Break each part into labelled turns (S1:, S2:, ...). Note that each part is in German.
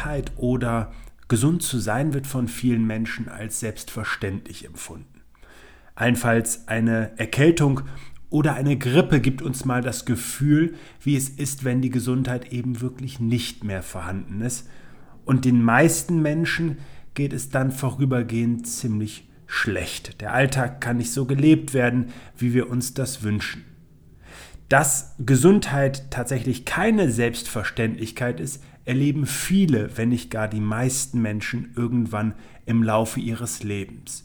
S1: Gesundheit oder gesund zu sein wird von vielen Menschen als selbstverständlich empfunden. Allenfalls eine Erkältung oder eine Grippe gibt uns mal das Gefühl, wie es ist, wenn die Gesundheit eben wirklich nicht mehr vorhanden ist. Und den meisten Menschen geht es dann vorübergehend ziemlich schlecht. Der Alltag kann nicht so gelebt werden, wie wir uns das wünschen. Dass Gesundheit tatsächlich keine Selbstverständlichkeit ist, erleben viele, wenn nicht gar die meisten Menschen irgendwann im Laufe ihres Lebens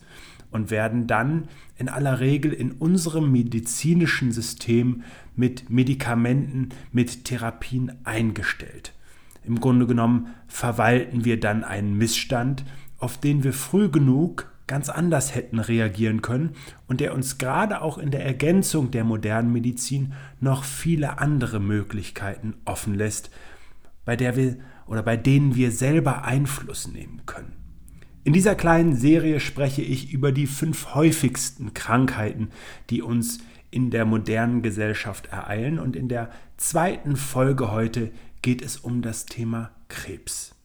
S1: und werden dann in aller Regel in unserem medizinischen System mit Medikamenten, mit Therapien eingestellt. Im Grunde genommen verwalten wir dann einen Missstand, auf den wir früh genug ganz anders hätten reagieren können und der uns gerade auch in der Ergänzung der modernen Medizin noch viele andere Möglichkeiten offen lässt, bei der wir oder bei denen wir selber Einfluss nehmen können. In dieser kleinen Serie spreche ich über die fünf häufigsten Krankheiten, die uns in der modernen Gesellschaft ereilen und in der zweiten Folge heute geht es um das Thema Krebs.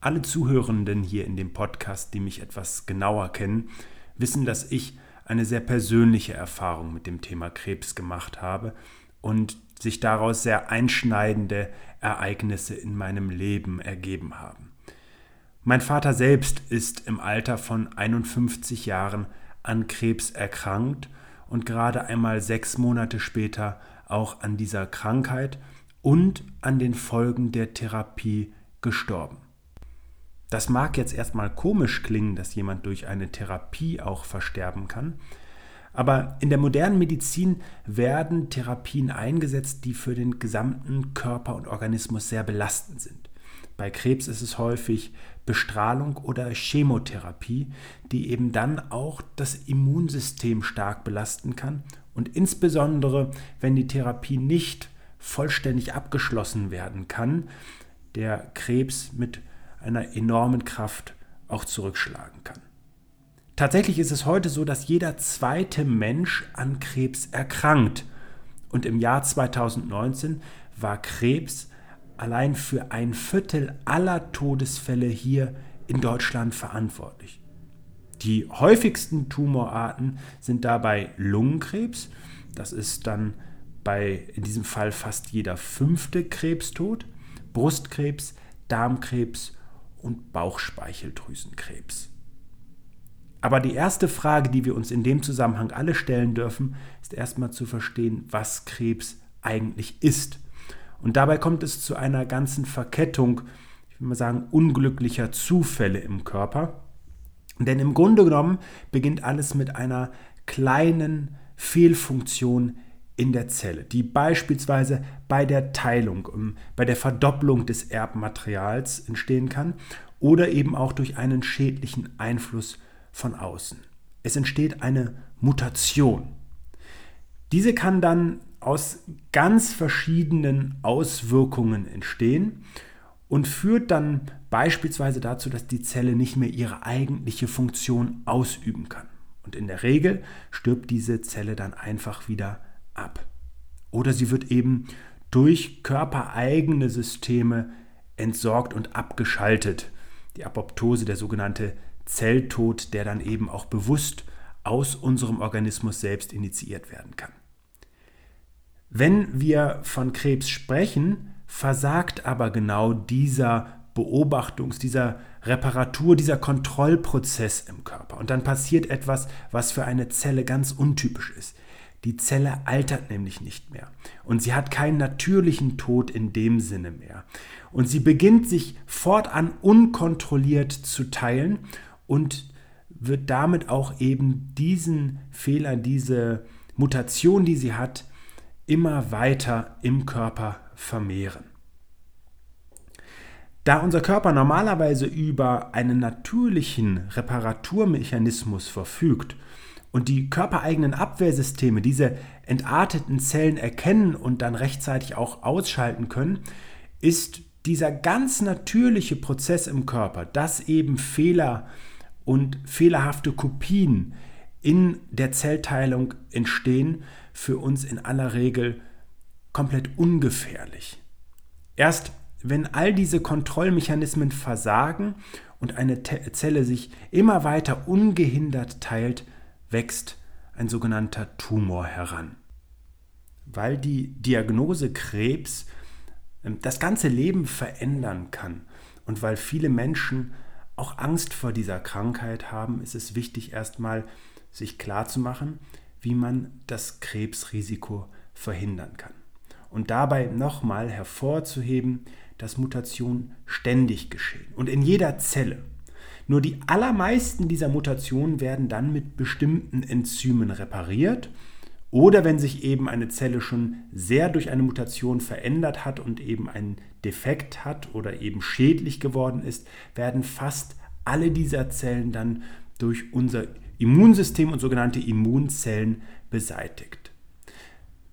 S1: Alle Zuhörenden hier in dem Podcast, die mich etwas genauer kennen, wissen, dass ich eine sehr persönliche Erfahrung mit dem Thema Krebs gemacht habe und sich daraus sehr einschneidende Ereignisse in meinem Leben ergeben haben. Mein Vater selbst ist im Alter von 51 Jahren an Krebs erkrankt und gerade einmal sechs Monate später auch an dieser Krankheit und an den Folgen der Therapie gestorben. Das mag jetzt erstmal komisch klingen, dass jemand durch eine Therapie auch versterben kann, aber in der modernen Medizin werden Therapien eingesetzt, die für den gesamten Körper und Organismus sehr belastend sind. Bei Krebs ist es häufig Bestrahlung oder Chemotherapie, die eben dann auch das Immunsystem stark belasten kann und insbesondere, wenn die Therapie nicht vollständig abgeschlossen werden kann, der Krebs mit einer enormen Kraft auch zurückschlagen kann. Tatsächlich ist es heute so, dass jeder zweite Mensch an Krebs erkrankt. Und im Jahr 2019 war Krebs allein für ein Viertel aller Todesfälle hier in Deutschland verantwortlich. Die häufigsten Tumorarten sind dabei Lungenkrebs. Das ist dann bei in diesem Fall fast jeder fünfte Krebstod, Brustkrebs, Darmkrebs und Bauchspeicheldrüsenkrebs. Aber die erste Frage, die wir uns in dem Zusammenhang alle stellen dürfen, ist erstmal zu verstehen, was Krebs eigentlich ist. Und dabei kommt es zu einer ganzen Verkettung, ich will mal sagen, unglücklicher Zufälle im Körper. Denn im Grunde genommen beginnt alles mit einer kleinen Fehlfunktion in der Zelle, die beispielsweise bei der Teilung, ähm, bei der Verdopplung des Erbmaterials entstehen kann oder eben auch durch einen schädlichen Einfluss von außen. Es entsteht eine Mutation. Diese kann dann aus ganz verschiedenen Auswirkungen entstehen und führt dann beispielsweise dazu, dass die Zelle nicht mehr ihre eigentliche Funktion ausüben kann. Und in der Regel stirbt diese Zelle dann einfach wieder ab. Oder sie wird eben durch körpereigene Systeme entsorgt und abgeschaltet. Die Apoptose, der sogenannte Zelltod, der dann eben auch bewusst aus unserem Organismus selbst initiiert werden kann. Wenn wir von Krebs sprechen, versagt aber genau dieser Beobachtungs-, dieser Reparatur, dieser Kontrollprozess im Körper. Und dann passiert etwas, was für eine Zelle ganz untypisch ist. Die Zelle altert nämlich nicht mehr. Und sie hat keinen natürlichen Tod in dem Sinne mehr. Und sie beginnt sich fortan unkontrolliert zu teilen und wird damit auch eben diesen Fehler, diese Mutation, die sie hat, immer weiter im Körper vermehren. Da unser Körper normalerweise über einen natürlichen Reparaturmechanismus verfügt und die körpereigenen Abwehrsysteme diese entarteten Zellen erkennen und dann rechtzeitig auch ausschalten können, ist dieser ganz natürliche Prozess im Körper, dass eben Fehler und fehlerhafte Kopien in der Zellteilung entstehen, für uns in aller Regel komplett ungefährlich. Erst wenn all diese Kontrollmechanismen versagen und eine Zelle sich immer weiter ungehindert teilt, wächst ein sogenannter Tumor heran. Weil die Diagnose Krebs ähm, das ganze Leben verändern kann und weil viele Menschen auch Angst vor dieser Krankheit haben, ist es wichtig, erstmal sich klarzumachen, wie man das Krebsrisiko verhindern kann. Und dabei nochmal hervorzuheben, dass Mutationen ständig geschehen und in jeder Zelle. Nur die allermeisten dieser Mutationen werden dann mit bestimmten Enzymen repariert oder wenn sich eben eine Zelle schon sehr durch eine Mutation verändert hat und eben einen Defekt hat oder eben schädlich geworden ist, werden fast alle dieser Zellen dann durch unser Immunsystem und sogenannte Immunzellen beseitigt.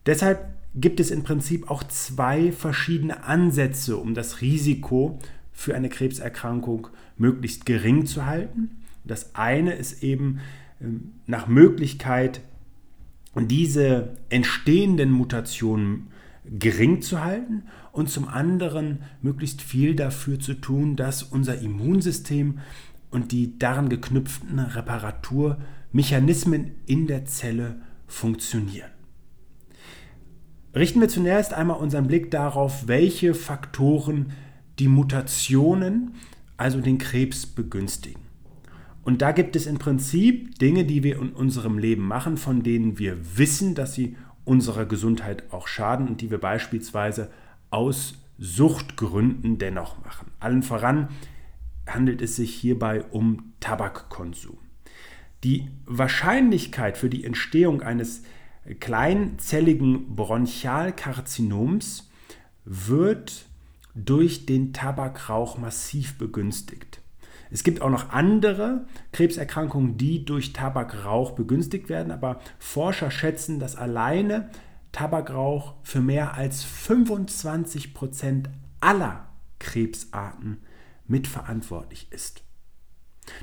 S1: Deshalb gibt es im Prinzip auch zwei verschiedene Ansätze, um das Risiko für eine Krebserkrankung möglichst gering zu halten. Das eine ist eben ähm, nach Möglichkeit diese entstehenden Mutationen gering zu halten und zum anderen möglichst viel dafür zu tun, dass unser Immunsystem und die daran geknüpften Reparaturmechanismen in der Zelle funktionieren. Richten wir zunächst einmal unseren Blick darauf, welche Faktoren die Mutationen, also den Krebs, begünstigen. Und da gibt es im Prinzip Dinge, die wir in unserem Leben machen, von denen wir wissen, dass sie unserer Gesundheit auch schaden und die wir beispielsweise aus Suchtgründen dennoch machen. Allen voran handelt es sich hierbei um Tabakkonsum. Die Wahrscheinlichkeit für die Entstehung eines kleinzelligen Bronchialkarzinoms wird durch den Tabakrauch massiv begünstigt. Es gibt auch noch andere Krebserkrankungen, die durch Tabakrauch begünstigt werden, aber Forscher schätzen, dass alleine Tabakrauch für mehr als 25 Prozent aller Krebsarten mitverantwortlich ist.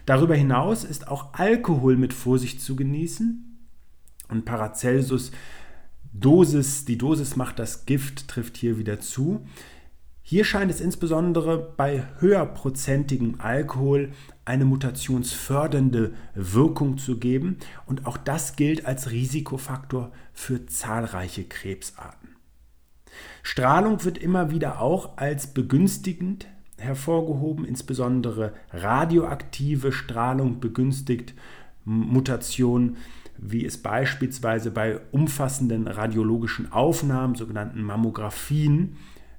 S1: Darüber hinaus ist auch Alkohol mit Vorsicht zu genießen. Und Paracelsus Dosis, die Dosis macht das Gift, trifft hier wieder zu. Hier scheint es insbesondere bei höherprozentigem Alkohol eine mutationsfördernde Wirkung zu geben und auch das gilt als Risikofaktor für zahlreiche Krebsarten. Strahlung wird immer wieder auch als begünstigend hervorgehoben, insbesondere radioaktive Strahlung begünstigt Mutationen, wie es beispielsweise bei umfassenden radiologischen Aufnahmen, sogenannten Mammographien,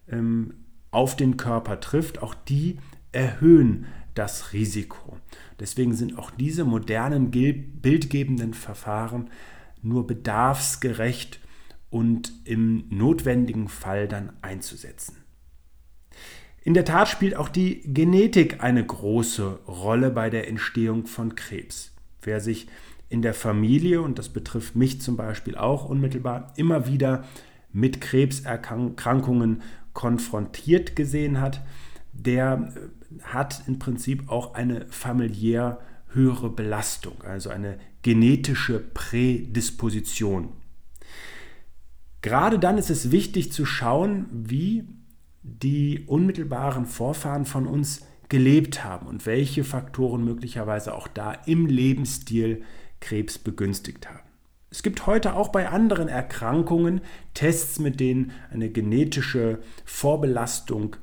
S1: ähm, auf den Körper trifft, auch die erhöhen das Risiko. Deswegen sind auch diese modernen bildgebenden Verfahren nur bedarfsgerecht und im notwendigen Fall dann einzusetzen. In der Tat spielt auch die Genetik eine große Rolle bei der Entstehung von Krebs. Wer sich in der Familie, und das betrifft mich zum Beispiel auch unmittelbar, immer wieder mit Krebserkrankungen konfrontiert gesehen hat, der äh, hat im Prinzip auch eine familiär höhere Belastung, also eine genetische Prädisposition. Gerade dann ist es wichtig zu schauen, wie die unmittelbaren Vorfahren von uns gelebt haben und welche Faktoren möglicherweise auch da im Lebensstil Krebs begünstigt haben. Es gibt heute auch bei anderen Erkrankungen Tests, mit denen eine genetische Vorbelastung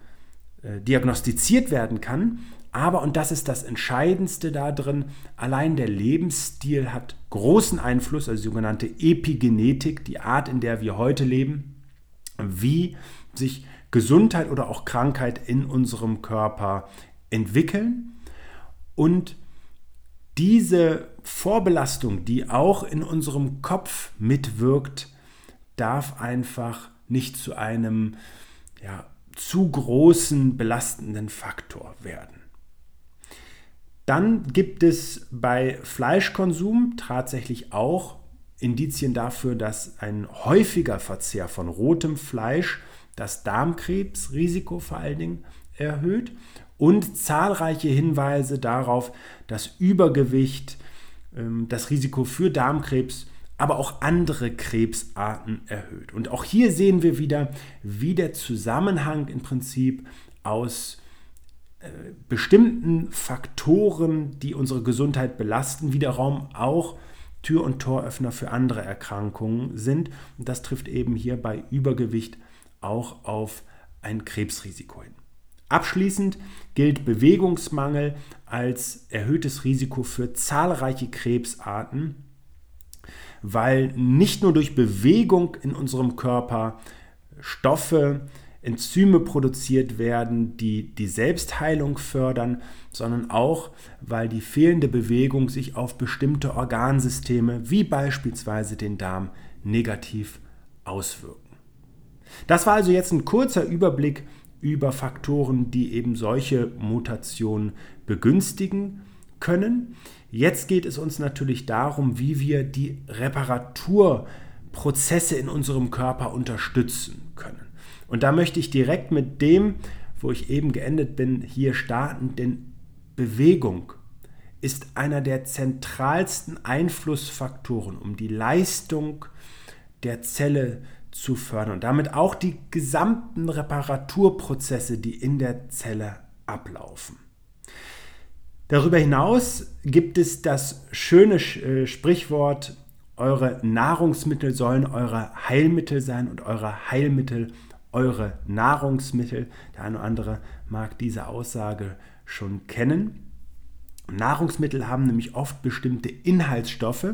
S1: äh, diagnostiziert werden kann. Aber, und das ist das Entscheidendste darin, allein der Lebensstil hat großen Einfluss, also die sogenannte Epigenetik, die Art, in der wir heute leben, wie sich Gesundheit oder auch Krankheit in unserem Körper entwickeln. Und diese Vorbelastung, die auch in unserem Kopf mitwirkt, darf einfach nicht zu einem ja, zu großen belastenden Faktor werden. Dann gibt es bei Fleischkonsum tatsächlich auch Indizien dafür, dass ein häufiger Verzehr von rotem Fleisch das Darmkrebsrisiko vor allen Dingen erhöht und zahlreiche Hinweise darauf, dass Übergewicht das Risiko für Darmkrebs, aber auch andere Krebsarten erhöht. Und auch hier sehen wir wieder, wie der Zusammenhang im Prinzip aus äh, bestimmten Faktoren, die unsere Gesundheit belasten, wiederum auch Tür- und Toröffner für andere Erkrankungen sind. Und das trifft eben hier bei Übergewicht auch auf ein Krebsrisiko hin. Abschließend gilt Bewegungsmangel als erhöhtes Risiko für zahlreiche Krebsarten, weil nicht nur durch Bewegung in unserem Körper Stoffe, Enzyme produziert werden, die die Selbstheilung fördern, sondern auch, weil die fehlende Bewegung sich auf bestimmte Organsysteme wie beispielsweise den Darm negativ auswirken. Das war also jetzt ein kurzer Überblick über Faktoren, die eben solche Mutationen begünstigen können. Jetzt geht es uns natürlich darum, wie wir die Reparaturprozesse in unserem Körper unterstützen können. Und da möchte ich direkt mit dem, wo ich eben geendet bin, hier starten, denn Bewegung ist einer der zentralsten Einflussfaktoren, um die Leistung der Zelle zu fördern und damit auch die gesamten Reparaturprozesse, die in der Zelle ablaufen. Darüber hinaus gibt es das schöne äh, Sprichwort, eure Nahrungsmittel sollen eure Heilmittel sein und eure Heilmittel eure Nahrungsmittel. Der eine oder andere mag diese Aussage schon kennen. Nahrungsmittel haben nämlich oft bestimmte Inhaltsstoffe,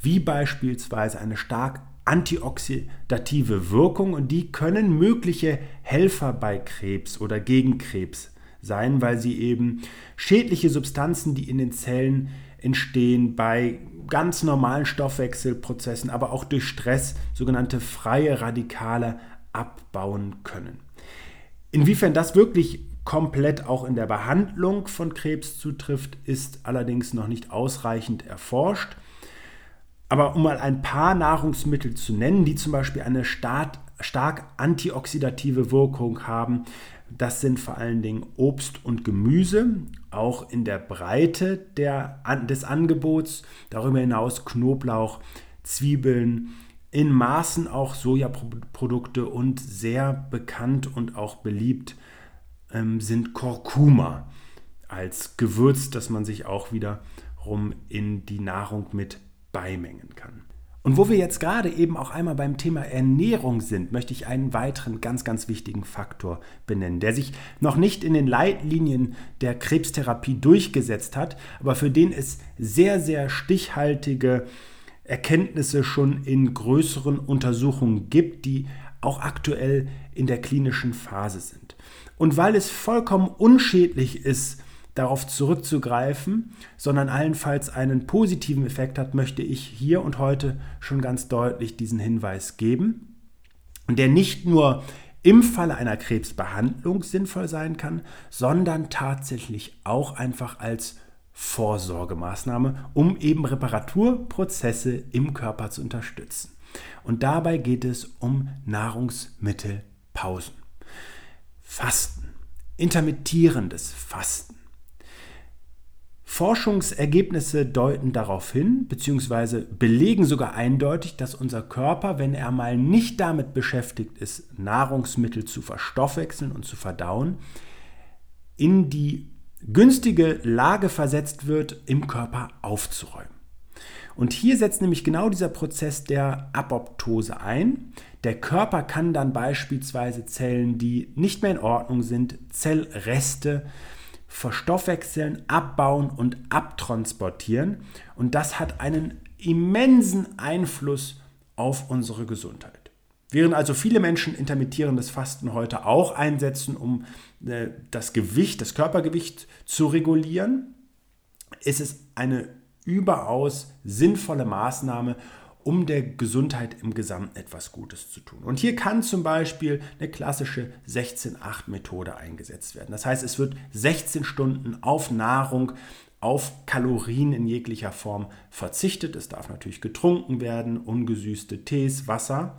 S1: wie beispielsweise eine stark antioxidative Wirkung und die können mögliche Helfer bei Krebs oder gegen Krebs sein, weil sie eben schädliche Substanzen, die in den Zellen entstehen, bei ganz normalen Stoffwechselprozessen, aber auch durch Stress, sogenannte freie Radikale abbauen können. Inwiefern das wirklich komplett auch in der Behandlung von Krebs zutrifft, ist allerdings noch nicht ausreichend erforscht. Aber um mal ein paar Nahrungsmittel zu nennen, die zum Beispiel eine stark, stark antioxidative Wirkung haben, das sind vor allen Dingen Obst und Gemüse, auch in der Breite der, des Angebots. Darüber hinaus Knoblauch, Zwiebeln, in Maßen auch Sojaprodukte und sehr bekannt und auch beliebt ähm, sind Kurkuma als Gewürz, das man sich auch wiederum in die Nahrung mit beimengen kann. Und wo wir jetzt gerade eben auch einmal beim Thema Ernährung sind, möchte ich einen weiteren ganz, ganz wichtigen Faktor benennen, der sich noch nicht in den Leitlinien der Krebstherapie durchgesetzt hat, aber für den es sehr, sehr stichhaltige Erkenntnisse schon in größeren Untersuchungen gibt, die auch aktuell in der klinischen Phase sind. Und weil es vollkommen unschädlich ist, darauf zurückzugreifen, sondern allenfalls einen positiven Effekt hat, möchte ich hier und heute schon ganz deutlich diesen Hinweis geben, der nicht nur im Falle einer Krebsbehandlung sinnvoll sein kann, sondern tatsächlich auch einfach als Vorsorgemaßnahme, um eben Reparaturprozesse im Körper zu unterstützen. Und dabei geht es um Nahrungsmittelpausen. Fasten, intermittierendes Fasten. Forschungsergebnisse deuten darauf hin, beziehungsweise belegen sogar eindeutig, dass unser Körper, wenn er mal nicht damit beschäftigt ist, Nahrungsmittel zu verstoffwechseln und zu verdauen, in die günstige Lage versetzt wird, im Körper aufzuräumen. Und hier setzt nämlich genau dieser Prozess der Apoptose ein. Der Körper kann dann beispielsweise Zellen, die nicht mehr in Ordnung sind, Zellreste, verstoffwechseln, abbauen und abtransportieren. Und das hat einen immensen Einfluss auf unsere Gesundheit. Während also viele Menschen intermittierendes Fasten heute auch einsetzen, um äh, das Gewicht, das Körpergewicht zu regulieren, ist es eine überaus sinnvolle Maßnahme, um der Gesundheit im Gesamten etwas Gutes zu tun. Und hier kann zum Beispiel eine klassische 16-8-Methode eingesetzt werden. Das heißt, es wird 16 Stunden auf Nahrung, auf Kalorien in jeglicher Form verzichtet. Es darf natürlich getrunken werden, ungesüßte Tees, Wasser.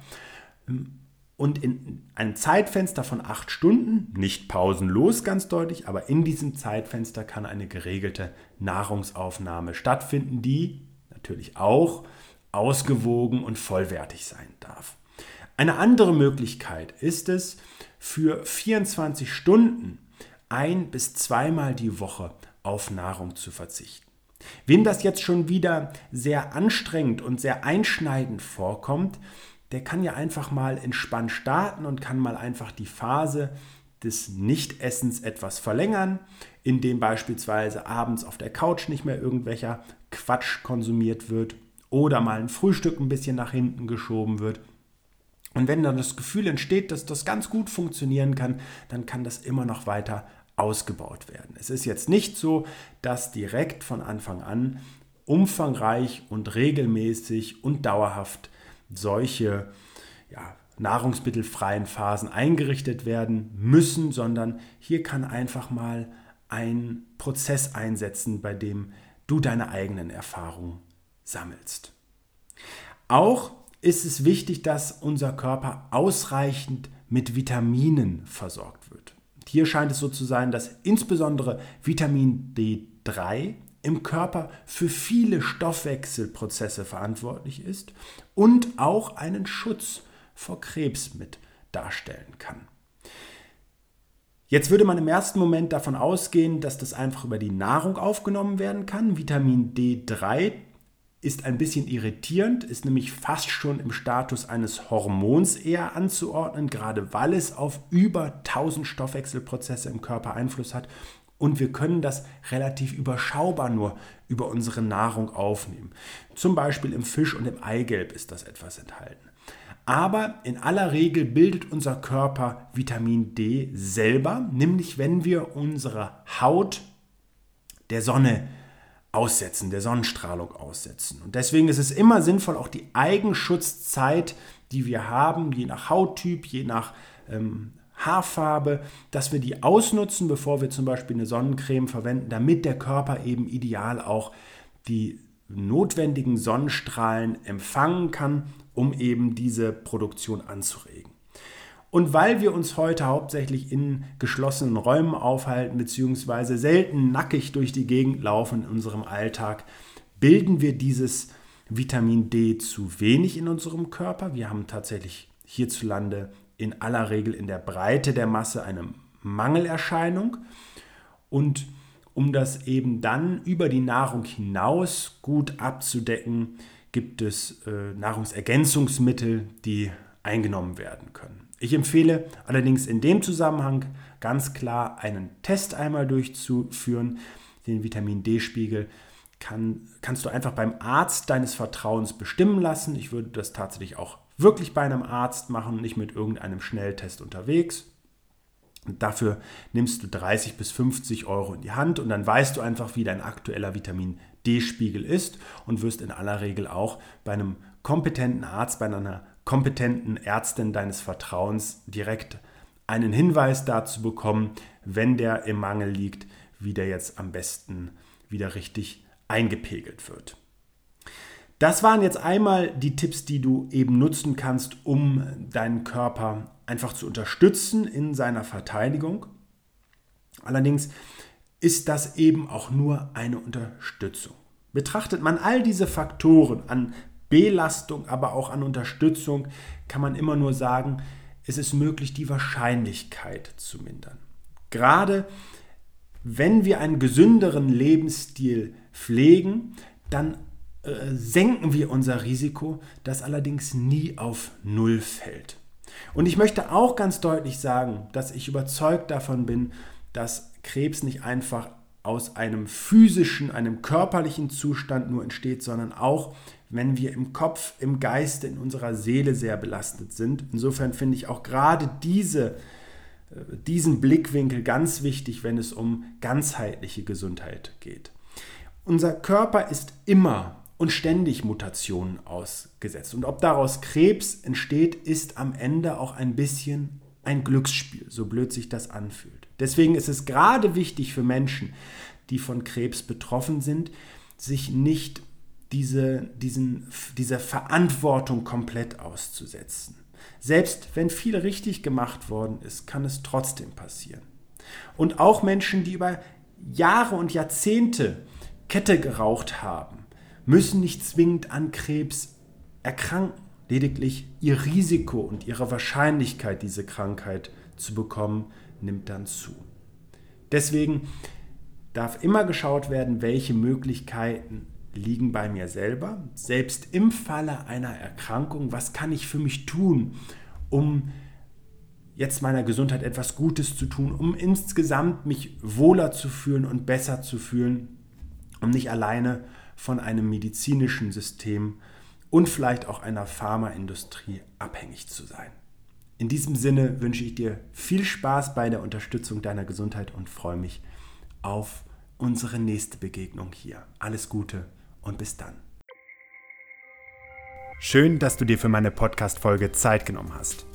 S1: Und in einem Zeitfenster von acht Stunden, nicht pausenlos ganz deutlich, aber in diesem Zeitfenster kann eine geregelte Nahrungsaufnahme stattfinden, die natürlich auch ausgewogen und vollwertig sein darf. Eine andere Möglichkeit ist es, für 24 Stunden ein bis zweimal die Woche auf Nahrung zu verzichten. Wem das jetzt schon wieder sehr anstrengend und sehr einschneidend vorkommt, der kann ja einfach mal entspannt starten und kann mal einfach die Phase des Nichtessens etwas verlängern, indem beispielsweise abends auf der Couch nicht mehr irgendwelcher Quatsch konsumiert wird oder mal ein Frühstück ein bisschen nach hinten geschoben wird. Und wenn dann das Gefühl entsteht, dass das ganz gut funktionieren kann, dann kann das immer noch weiter ausgebaut werden. Es ist jetzt nicht so, dass direkt von Anfang an umfangreich und regelmäßig und dauerhaft solche ja, nahrungsmittelfreien Phasen eingerichtet werden müssen, sondern hier kann einfach mal ein Prozess einsetzen, bei dem du deine eigenen Erfahrungen sammelst. Auch ist es wichtig, dass unser Körper ausreichend mit Vitaminen versorgt wird. Hier scheint es so zu sein, dass insbesondere Vitamin D3 im Körper für viele Stoffwechselprozesse verantwortlich ist und auch einen Schutz vor Krebs mit darstellen kann. Jetzt würde man im ersten Moment davon ausgehen, dass das einfach über die Nahrung aufgenommen werden kann. Vitamin D3 ist ein bisschen irritierend, ist nämlich fast schon im Status eines Hormons eher anzuordnen, gerade weil es auf über 1000 Stoffwechselprozesse im Körper Einfluss hat und wir können das relativ überschaubar nur über unsere Nahrung aufnehmen. Zum Beispiel im Fisch und im Eigelb ist das etwas enthalten. Aber in aller Regel bildet unser Körper Vitamin D selber, nämlich wenn wir unsere Haut der Sonne aussetzen, der Sonnenstrahlung aussetzen. Und deswegen ist es immer sinnvoll, auch die Eigenschutzzeit, die wir haben, je nach Hauttyp, je nach ähm, Haarfarbe, dass wir die ausnutzen, bevor wir zum Beispiel eine Sonnencreme verwenden, damit der Körper eben ideal auch die notwendigen Sonnenstrahlen empfangen kann, um eben diese Produktion anzuregen. Und weil wir uns heute hauptsächlich in geschlossenen Räumen aufhalten, beziehungsweise selten nackig durch die Gegend laufen in unserem Alltag, bilden wir dieses Vitamin D zu wenig in unserem Körper. Wir haben tatsächlich hierzulande in aller Regel in der Breite der Masse eine Mangelerscheinung. Und um das eben dann über die Nahrung hinaus gut abzudecken, gibt es äh, Nahrungsergänzungsmittel, die eingenommen werden können. Ich empfehle allerdings in dem Zusammenhang ganz klar einen Test einmal durchzuführen. Den Vitamin D-Spiegel kann, kannst du einfach beim Arzt deines Vertrauens bestimmen lassen. Ich würde das tatsächlich auch wirklich bei einem Arzt machen, nicht mit irgendeinem Schnelltest unterwegs. Und dafür nimmst du 30 bis 50 Euro in die Hand und dann weißt du einfach, wie dein aktueller Vitamin D-Spiegel ist und wirst in aller Regel auch bei einem kompetenten Arzt, bei einer kompetenten Ärztin deines Vertrauens direkt einen Hinweis dazu bekommen, wenn der im Mangel liegt, wie der jetzt am besten wieder richtig eingepegelt wird. Das waren jetzt einmal die Tipps, die du eben nutzen kannst, um deinen Körper einfach zu unterstützen in seiner Verteidigung. Allerdings ist das eben auch nur eine Unterstützung. Betrachtet man all diese Faktoren an Belastung, aber auch an Unterstützung, kann man immer nur sagen, es ist möglich, die Wahrscheinlichkeit zu mindern. Gerade wenn wir einen gesünderen Lebensstil pflegen, dann äh, senken wir unser Risiko, das allerdings nie auf Null fällt. Und ich möchte auch ganz deutlich sagen, dass ich überzeugt davon bin, dass Krebs nicht einfach aus einem physischen, einem körperlichen Zustand nur entsteht, sondern auch wenn wir im Kopf, im Geiste, in unserer Seele sehr belastet sind. Insofern finde ich auch gerade diese, äh, diesen Blickwinkel ganz wichtig, wenn es um ganzheitliche Gesundheit geht. Unser Körper ist immer und ständig Mutationen ausgesetzt. Und ob daraus Krebs entsteht, ist am Ende auch ein bisschen ein Glücksspiel, so blöd sich das anfühlt. Deswegen ist es gerade wichtig für Menschen, die von Krebs betroffen sind, sich nicht diese, diesen, dieser Verantwortung komplett auszusetzen. Selbst wenn viel richtig gemacht worden ist, kann es trotzdem passieren. Und auch Menschen, die über Jahre und Jahrzehnte Kette geraucht haben, müssen nicht zwingend an Krebs erkranken. Lediglich ihr Risiko und ihre Wahrscheinlichkeit, diese Krankheit zu bekommen, nimmt dann zu. Deswegen darf immer geschaut werden, welche Möglichkeiten liegen bei mir selber. Selbst im Falle einer Erkrankung, was kann ich für mich tun, um jetzt meiner Gesundheit etwas Gutes zu tun, um insgesamt mich wohler zu fühlen und besser zu fühlen, um nicht alleine von einem medizinischen System und vielleicht auch einer Pharmaindustrie abhängig zu sein. In diesem Sinne wünsche ich dir viel Spaß bei der Unterstützung deiner Gesundheit und freue mich auf unsere nächste Begegnung hier. Alles Gute und bis dann. Schön, dass du dir für meine Podcast-Folge Zeit genommen hast.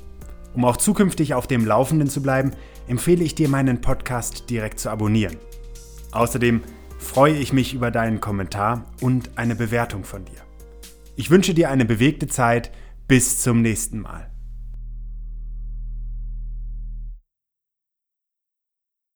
S1: Um auch zukünftig auf dem Laufenden zu bleiben, empfehle ich dir, meinen Podcast direkt zu abonnieren. Außerdem freue ich mich über deinen Kommentar und eine Bewertung von dir. Ich wünsche dir eine bewegte Zeit. Bis zum nächsten Mal.